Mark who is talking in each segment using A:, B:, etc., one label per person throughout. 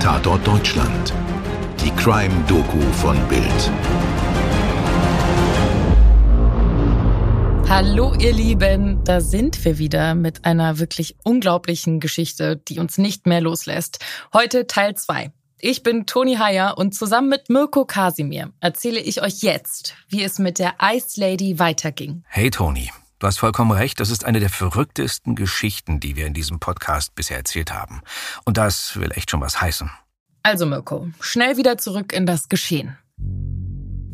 A: Tatort Deutschland. Die Crime-Doku von Bild.
B: Hallo ihr Lieben, da sind wir wieder mit einer wirklich unglaublichen Geschichte, die uns nicht mehr loslässt. Heute Teil 2. Ich bin Toni Heyer und zusammen mit Mirko Kasimir erzähle ich euch jetzt, wie es mit der Ice Lady weiterging.
C: Hey Toni, Du hast vollkommen recht, das ist eine der verrücktesten Geschichten, die wir in diesem Podcast bisher erzählt haben. Und das will echt schon was heißen.
B: Also Mirko, schnell wieder zurück in das Geschehen.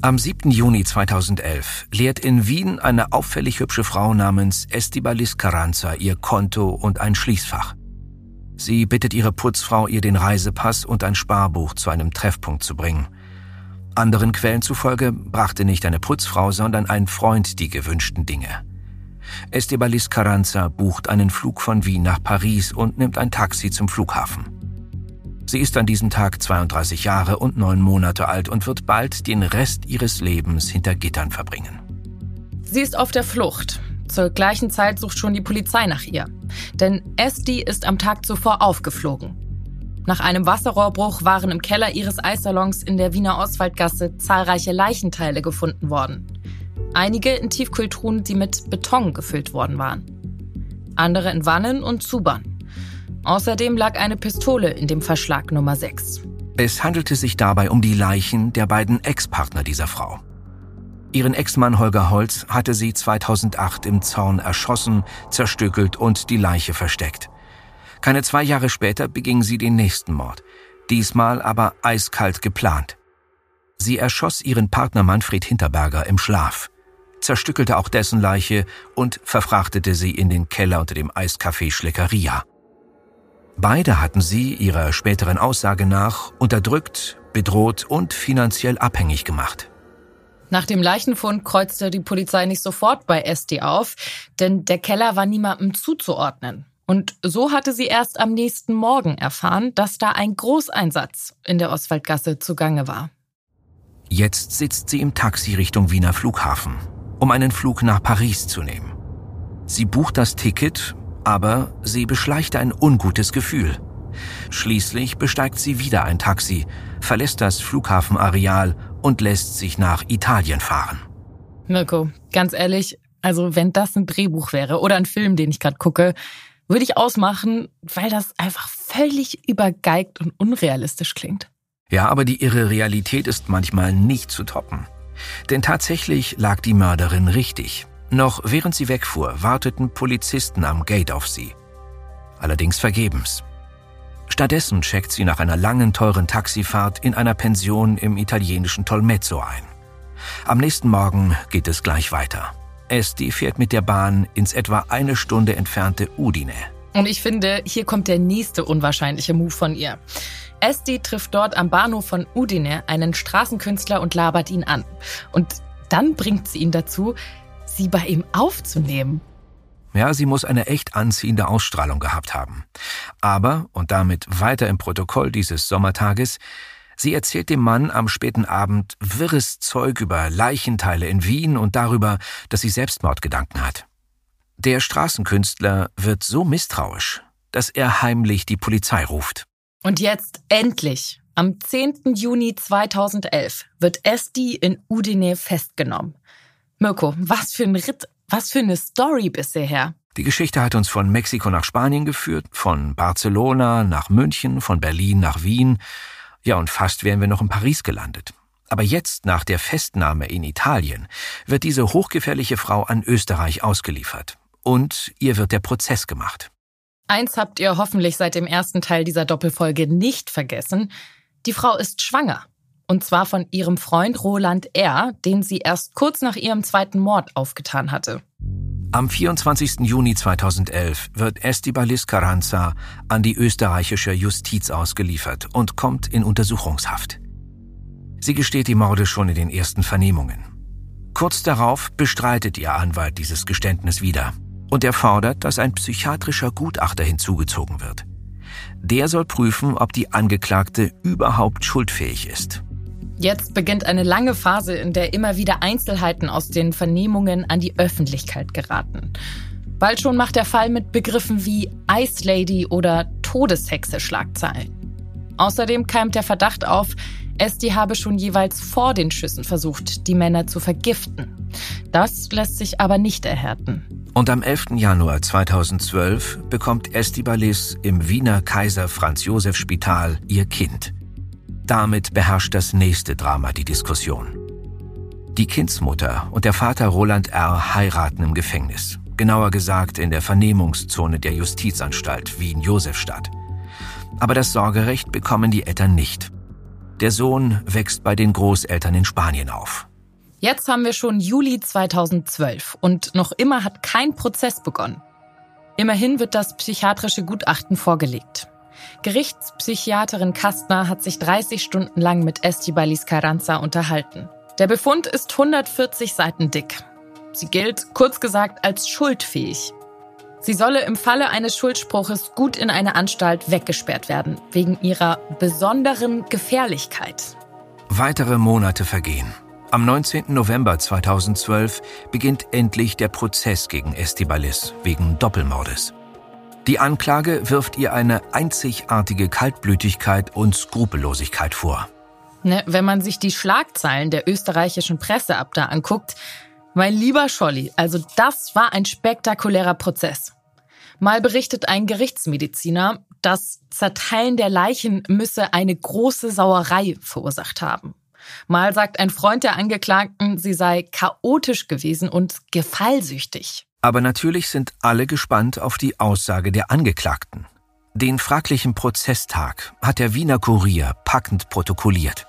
C: Am 7. Juni 2011 leert in Wien eine auffällig hübsche Frau namens Estibalis Carranza ihr Konto und ein Schließfach. Sie bittet ihre Putzfrau, ihr den Reisepass und ein Sparbuch zu einem Treffpunkt zu bringen. Anderen Quellen zufolge brachte nicht eine Putzfrau, sondern ein Freund die gewünschten Dinge. Estebalis Carranza bucht einen Flug von Wien nach Paris und nimmt ein Taxi zum Flughafen. Sie ist an diesem Tag 32 Jahre und neun Monate alt und wird bald den Rest ihres Lebens hinter Gittern verbringen.
B: Sie ist auf der Flucht. Zur gleichen Zeit sucht schon die Polizei nach ihr. Denn Esti ist am Tag zuvor aufgeflogen. Nach einem Wasserrohrbruch waren im Keller ihres Eissalons in der Wiener Oswaldgasse zahlreiche Leichenteile gefunden worden. Einige in Tiefkühltruhen, die mit Beton gefüllt worden waren. Andere in Wannen und Zubern. Außerdem lag eine Pistole in dem Verschlag Nummer 6.
C: Es handelte sich dabei um die Leichen der beiden Ex-Partner dieser Frau. Ihren Ex-Mann Holger Holz hatte sie 2008 im Zaun erschossen, zerstückelt und die Leiche versteckt. Keine zwei Jahre später beging sie den nächsten Mord, diesmal aber eiskalt geplant. Sie erschoss ihren Partner Manfred Hinterberger im Schlaf zerstückelte auch dessen Leiche und verfrachtete sie in den Keller unter dem Eiscafé Schleckeria. Beide hatten sie ihrer späteren Aussage nach unterdrückt, bedroht und finanziell abhängig gemacht.
B: Nach dem Leichenfund kreuzte die Polizei nicht sofort bei SD auf, denn der Keller war niemandem zuzuordnen. Und so hatte sie erst am nächsten Morgen erfahren, dass da ein Großeinsatz in der Oswaldgasse zugange war.
C: Jetzt sitzt sie im Taxi Richtung Wiener Flughafen um einen Flug nach Paris zu nehmen. Sie bucht das Ticket, aber sie beschleicht ein ungutes Gefühl. Schließlich besteigt sie wieder ein Taxi, verlässt das Flughafenareal und lässt sich nach Italien fahren.
B: Mirko, ganz ehrlich, also wenn das ein Drehbuch wäre oder ein Film, den ich gerade gucke, würde ich ausmachen, weil das einfach völlig übergeigt und unrealistisch klingt.
C: Ja, aber die irre Realität ist manchmal nicht zu toppen. Denn tatsächlich lag die Mörderin richtig. Noch während sie wegfuhr, warteten Polizisten am Gate auf sie. Allerdings vergebens. Stattdessen checkt sie nach einer langen, teuren Taxifahrt in einer Pension im italienischen Tolmezzo ein. Am nächsten Morgen geht es gleich weiter. Esti fährt mit der Bahn ins etwa eine Stunde entfernte Udine.
B: Und ich finde, hier kommt der nächste unwahrscheinliche Move von ihr. Esti trifft dort am Bahnhof von Udine einen Straßenkünstler und labert ihn an. Und dann bringt sie ihn dazu, sie bei ihm aufzunehmen.
C: Ja, sie muss eine echt anziehende Ausstrahlung gehabt haben. Aber, und damit weiter im Protokoll dieses Sommertages, sie erzählt dem Mann am späten Abend wirres Zeug über Leichenteile in Wien und darüber, dass sie Selbstmordgedanken hat. Der Straßenkünstler wird so misstrauisch, dass er heimlich die Polizei ruft.
B: Und jetzt endlich, am 10. Juni 2011, wird Esti in Udine festgenommen. Mirko, was für ein Ritt, was für eine Story bisher.
C: Die Geschichte hat uns von Mexiko nach Spanien geführt, von Barcelona nach München, von Berlin nach Wien. Ja, und fast wären wir noch in Paris gelandet. Aber jetzt, nach der Festnahme in Italien, wird diese hochgefährliche Frau an Österreich ausgeliefert. Und ihr wird der Prozess gemacht.
B: Eins habt ihr hoffentlich seit dem ersten Teil dieser Doppelfolge nicht vergessen. Die Frau ist schwanger. Und zwar von ihrem Freund Roland R., den sie erst kurz nach ihrem zweiten Mord aufgetan hatte.
C: Am 24. Juni 2011 wird Estibalis Carranza an die österreichische Justiz ausgeliefert und kommt in Untersuchungshaft. Sie gesteht die Morde schon in den ersten Vernehmungen. Kurz darauf bestreitet ihr Anwalt dieses Geständnis wieder und er fordert, dass ein psychiatrischer Gutachter hinzugezogen wird. Der soll prüfen, ob die Angeklagte überhaupt schuldfähig ist.
B: Jetzt beginnt eine lange Phase, in der immer wieder Einzelheiten aus den Vernehmungen an die Öffentlichkeit geraten. Bald schon macht der Fall mit Begriffen wie Ice Lady oder Todeshexe Schlagzeilen. Außerdem keimt der Verdacht auf, Esti habe schon jeweils vor den Schüssen versucht, die Männer zu vergiften. Das lässt sich aber nicht erhärten.
C: Und am 11. Januar 2012 bekommt Esti Balis im Wiener Kaiser Franz Josef Spital ihr Kind. Damit beherrscht das nächste Drama die Diskussion. Die Kindsmutter und der Vater Roland R. heiraten im Gefängnis. Genauer gesagt in der Vernehmungszone der Justizanstalt Wien-Josefstadt. Aber das Sorgerecht bekommen die Eltern nicht. Der Sohn wächst bei den Großeltern in Spanien auf.
B: Jetzt haben wir schon Juli 2012 und noch immer hat kein Prozess begonnen. Immerhin wird das psychiatrische Gutachten vorgelegt. Gerichtspsychiaterin Kastner hat sich 30 Stunden lang mit Estibalis Carranza unterhalten. Der Befund ist 140 Seiten dick. Sie gilt, kurz gesagt, als schuldfähig. Sie solle im Falle eines Schuldspruches gut in eine Anstalt weggesperrt werden, wegen ihrer besonderen Gefährlichkeit.
C: Weitere Monate vergehen. Am 19. November 2012 beginnt endlich der Prozess gegen Estibalis wegen Doppelmordes. Die Anklage wirft ihr eine einzigartige Kaltblütigkeit und Skrupellosigkeit vor.
B: Ne, wenn man sich die Schlagzeilen der österreichischen Presse ab da anguckt, mein lieber Scholli, also das war ein spektakulärer Prozess. Mal berichtet ein Gerichtsmediziner, das Zerteilen der Leichen müsse eine große Sauerei verursacht haben. Mal sagt ein Freund der Angeklagten, sie sei chaotisch gewesen und gefallsüchtig.
C: Aber natürlich sind alle gespannt auf die Aussage der Angeklagten. Den fraglichen Prozesstag hat der Wiener Kurier packend protokolliert.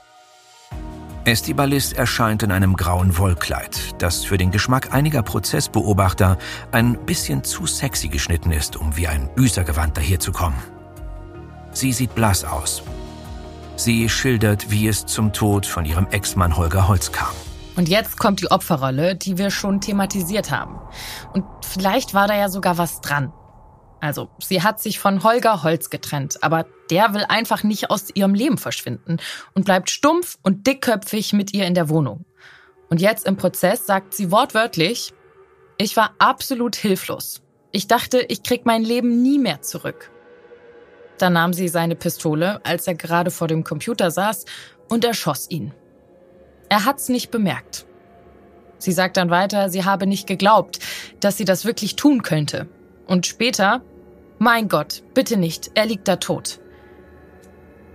C: Estibalis erscheint in einem grauen Wollkleid, das für den Geschmack einiger Prozessbeobachter ein bisschen zu sexy geschnitten ist, um wie ein Büßergewand daherzukommen. Sie sieht blass aus. Sie schildert, wie es zum Tod von ihrem Ex-Mann Holger Holz kam.
B: Und jetzt kommt die Opferrolle, die wir schon thematisiert haben. Und vielleicht war da ja sogar was dran. Also, sie hat sich von Holger Holz getrennt, aber der will einfach nicht aus ihrem Leben verschwinden und bleibt stumpf und dickköpfig mit ihr in der Wohnung. Und jetzt im Prozess sagt sie wortwörtlich, ich war absolut hilflos. Ich dachte, ich krieg mein Leben nie mehr zurück. Dann nahm sie seine Pistole, als er gerade vor dem Computer saß, und erschoss ihn. Er hat's nicht bemerkt. Sie sagt dann weiter, sie habe nicht geglaubt, dass sie das wirklich tun könnte. Und später, mein Gott, bitte nicht, er liegt da tot.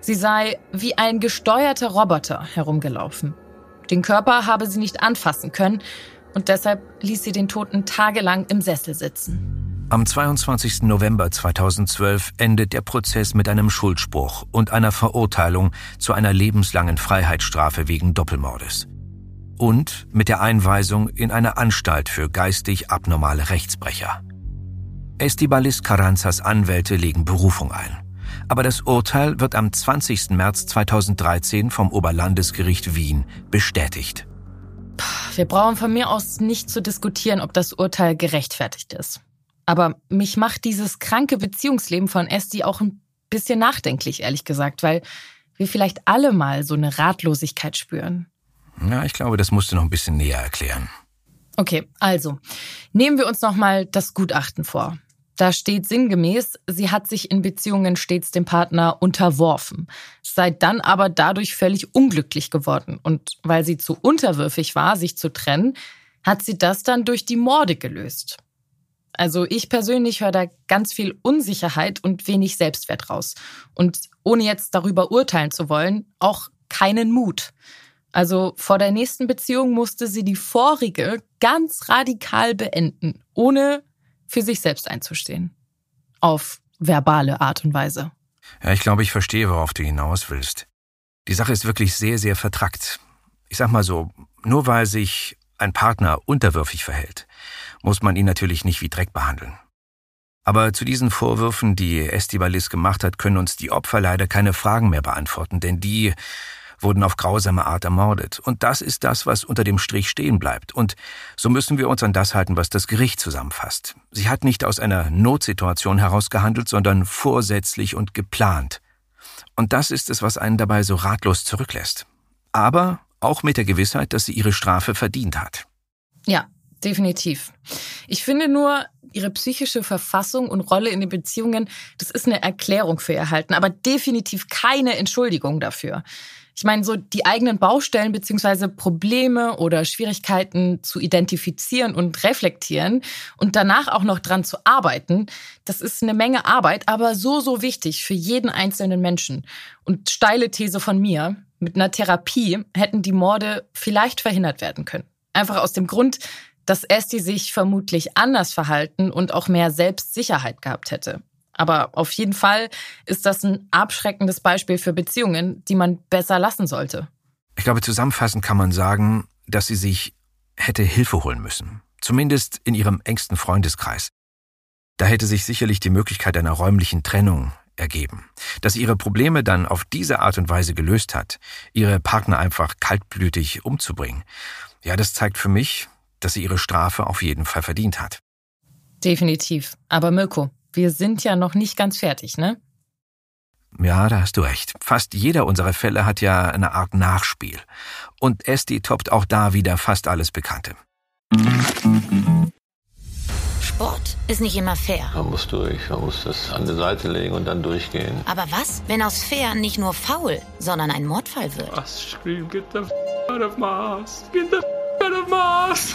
B: Sie sei wie ein gesteuerter Roboter herumgelaufen. Den Körper habe sie nicht anfassen können und deshalb ließ sie den Toten tagelang im Sessel sitzen.
C: Am 22. November 2012 endet der Prozess mit einem Schuldspruch und einer Verurteilung zu einer lebenslangen Freiheitsstrafe wegen Doppelmordes. Und mit der Einweisung in eine Anstalt für geistig abnormale Rechtsbrecher. Estibalis Carranzas Anwälte legen Berufung ein. Aber das Urteil wird am 20. März 2013 vom Oberlandesgericht Wien bestätigt.
B: Wir brauchen von mir aus nicht zu diskutieren, ob das Urteil gerechtfertigt ist. Aber mich macht dieses kranke Beziehungsleben von Esti auch ein bisschen nachdenklich, ehrlich gesagt, weil wir vielleicht alle mal so eine Ratlosigkeit spüren.
C: Ja, ich glaube, das musst du noch ein bisschen näher erklären.
B: Okay, also nehmen wir uns noch mal das Gutachten vor. Da steht sinngemäß, sie hat sich in Beziehungen stets dem Partner unterworfen, sei dann aber dadurch völlig unglücklich geworden. Und weil sie zu unterwürfig war, sich zu trennen, hat sie das dann durch die Morde gelöst. Also ich persönlich höre da ganz viel Unsicherheit und wenig Selbstwert raus. Und ohne jetzt darüber urteilen zu wollen, auch keinen Mut. Also vor der nächsten Beziehung musste sie die vorige ganz radikal beenden, ohne für sich selbst einzustehen. Auf verbale Art und Weise.
C: Ja, ich glaube, ich verstehe, worauf du hinaus willst. Die Sache ist wirklich sehr, sehr vertrackt. Ich sag mal so, nur weil sich ein Partner unterwürfig verhält, muss man ihn natürlich nicht wie Dreck behandeln. Aber zu diesen Vorwürfen, die Estibalis gemacht hat, können uns die Opfer leider keine Fragen mehr beantworten, denn die wurden auf grausame Art ermordet. Und das ist das, was unter dem Strich stehen bleibt. Und so müssen wir uns an das halten, was das Gericht zusammenfasst. Sie hat nicht aus einer Notsituation heraus gehandelt, sondern vorsätzlich und geplant. Und das ist es, was einen dabei so ratlos zurücklässt. Aber auch mit der Gewissheit, dass sie ihre Strafe verdient hat.
B: Ja, Definitiv. Ich finde nur, ihre psychische Verfassung und Rolle in den Beziehungen, das ist eine Erklärung für ihr Halten, aber definitiv keine Entschuldigung dafür. Ich meine, so die eigenen Baustellen beziehungsweise Probleme oder Schwierigkeiten zu identifizieren und reflektieren und danach auch noch dran zu arbeiten, das ist eine Menge Arbeit, aber so, so wichtig für jeden einzelnen Menschen. Und steile These von mir, mit einer Therapie hätten die Morde vielleicht verhindert werden können. Einfach aus dem Grund, dass Esti sich vermutlich anders verhalten und auch mehr Selbstsicherheit gehabt hätte. Aber auf jeden Fall ist das ein abschreckendes Beispiel für Beziehungen, die man besser lassen sollte.
C: Ich glaube, zusammenfassend kann man sagen, dass sie sich hätte Hilfe holen müssen. Zumindest in ihrem engsten Freundeskreis. Da hätte sich sicherlich die Möglichkeit einer räumlichen Trennung ergeben. Dass sie ihre Probleme dann auf diese Art und Weise gelöst hat, ihre Partner einfach kaltblütig umzubringen. Ja, das zeigt für mich, dass sie ihre Strafe auf jeden Fall verdient hat.
B: Definitiv. Aber Mirko, wir sind ja noch nicht ganz fertig, ne?
C: Ja, da hast du recht. Fast jeder unserer Fälle hat ja eine Art Nachspiel. Und Esti toppt auch da wieder fast alles Bekannte.
D: Sport ist nicht immer fair.
E: Man muss durch, man muss das an die Seite legen und dann durchgehen.
D: Aber was, wenn aus fair nicht nur faul, sondern ein Mordfall wird?
F: Was scream, get the f out of Mars, get the f out of Mars.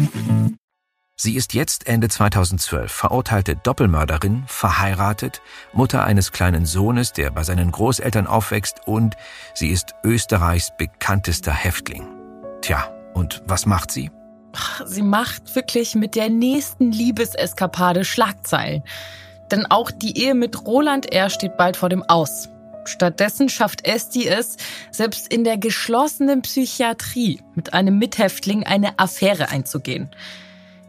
C: Sie ist jetzt Ende 2012 verurteilte Doppelmörderin, verheiratet, Mutter eines kleinen Sohnes, der bei seinen Großeltern aufwächst und sie ist Österreichs bekanntester Häftling. Tja, und was macht sie?
B: Sie macht wirklich mit der nächsten Liebeseskapade Schlagzeilen. Denn auch die Ehe mit Roland R. steht bald vor dem Aus. Stattdessen schafft Esti es, selbst in der geschlossenen Psychiatrie mit einem Mithäftling eine Affäre einzugehen.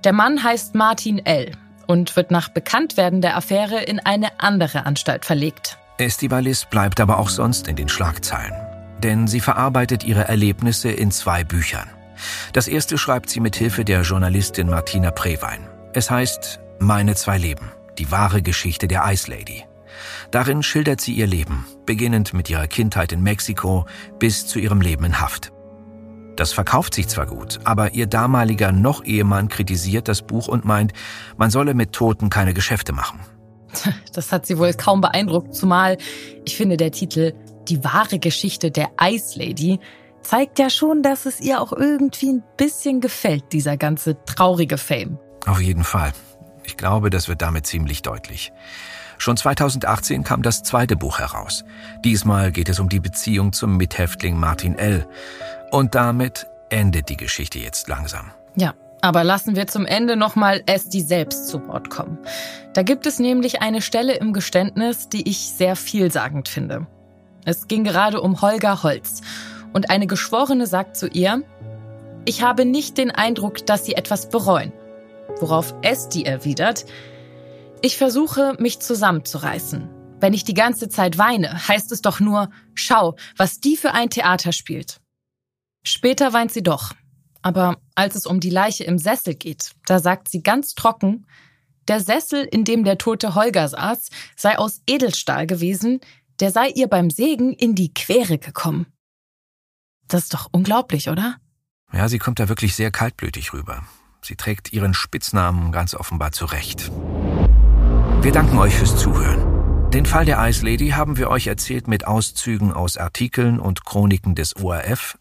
B: Der Mann heißt Martin L. und wird nach Bekanntwerden der Affäre in eine andere Anstalt verlegt.
C: Estibalis bleibt aber auch sonst in den Schlagzeilen. Denn sie verarbeitet ihre Erlebnisse in zwei Büchern. Das erste schreibt sie mit Hilfe der Journalistin Martina Prewein. Es heißt Meine zwei Leben, die wahre Geschichte der Ice Lady. Darin schildert sie ihr Leben, beginnend mit ihrer Kindheit in Mexiko bis zu ihrem Leben in Haft. Das verkauft sich zwar gut, aber ihr damaliger Noch-Ehemann kritisiert das Buch und meint, man solle mit Toten keine Geschäfte machen.
B: Das hat sie wohl kaum beeindruckt, zumal ich finde der Titel Die wahre Geschichte der Ice Lady zeigt ja schon, dass es ihr auch irgendwie ein bisschen gefällt, dieser ganze traurige Fame.
C: Auf jeden Fall. Ich glaube, das wird damit ziemlich deutlich. Schon 2018 kam das zweite Buch heraus. Diesmal geht es um die Beziehung zum Mithäftling Martin L. Und damit endet die Geschichte jetzt langsam.
B: Ja, aber lassen wir zum Ende nochmal Esti selbst zu Wort kommen. Da gibt es nämlich eine Stelle im Geständnis, die ich sehr vielsagend finde. Es ging gerade um Holger Holz. Und eine Geschworene sagt zu ihr, ich habe nicht den Eindruck, dass Sie etwas bereuen. Worauf Esti erwidert, ich versuche, mich zusammenzureißen. Wenn ich die ganze Zeit weine, heißt es doch nur, schau, was die für ein Theater spielt. Später weint sie doch. Aber als es um die Leiche im Sessel geht, da sagt sie ganz trocken, der Sessel, in dem der tote Holger saß, sei aus Edelstahl gewesen, der sei ihr beim Sägen in die Quere gekommen. Das ist doch unglaublich, oder?
C: Ja, sie kommt da wirklich sehr kaltblütig rüber. Sie trägt ihren Spitznamen ganz offenbar zurecht. Wir danken euch fürs Zuhören. Den Fall der Ice Lady haben wir euch erzählt mit Auszügen aus Artikeln und Chroniken des ORF,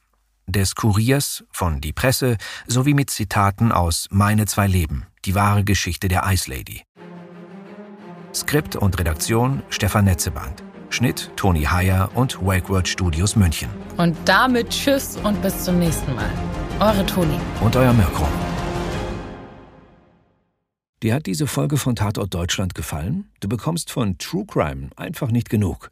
C: des Kuriers, von Die Presse sowie mit Zitaten aus Meine zwei Leben, die wahre Geschichte der Ice Lady. Skript und Redaktion Stefan Netzeband. Schnitt Toni Heyer und Wakeword Studios München.
B: Und damit Tschüss und bis zum nächsten Mal. Eure Toni.
C: Und euer Mirko. Dir hat diese Folge von Tatort Deutschland gefallen? Du bekommst von True Crime einfach nicht genug.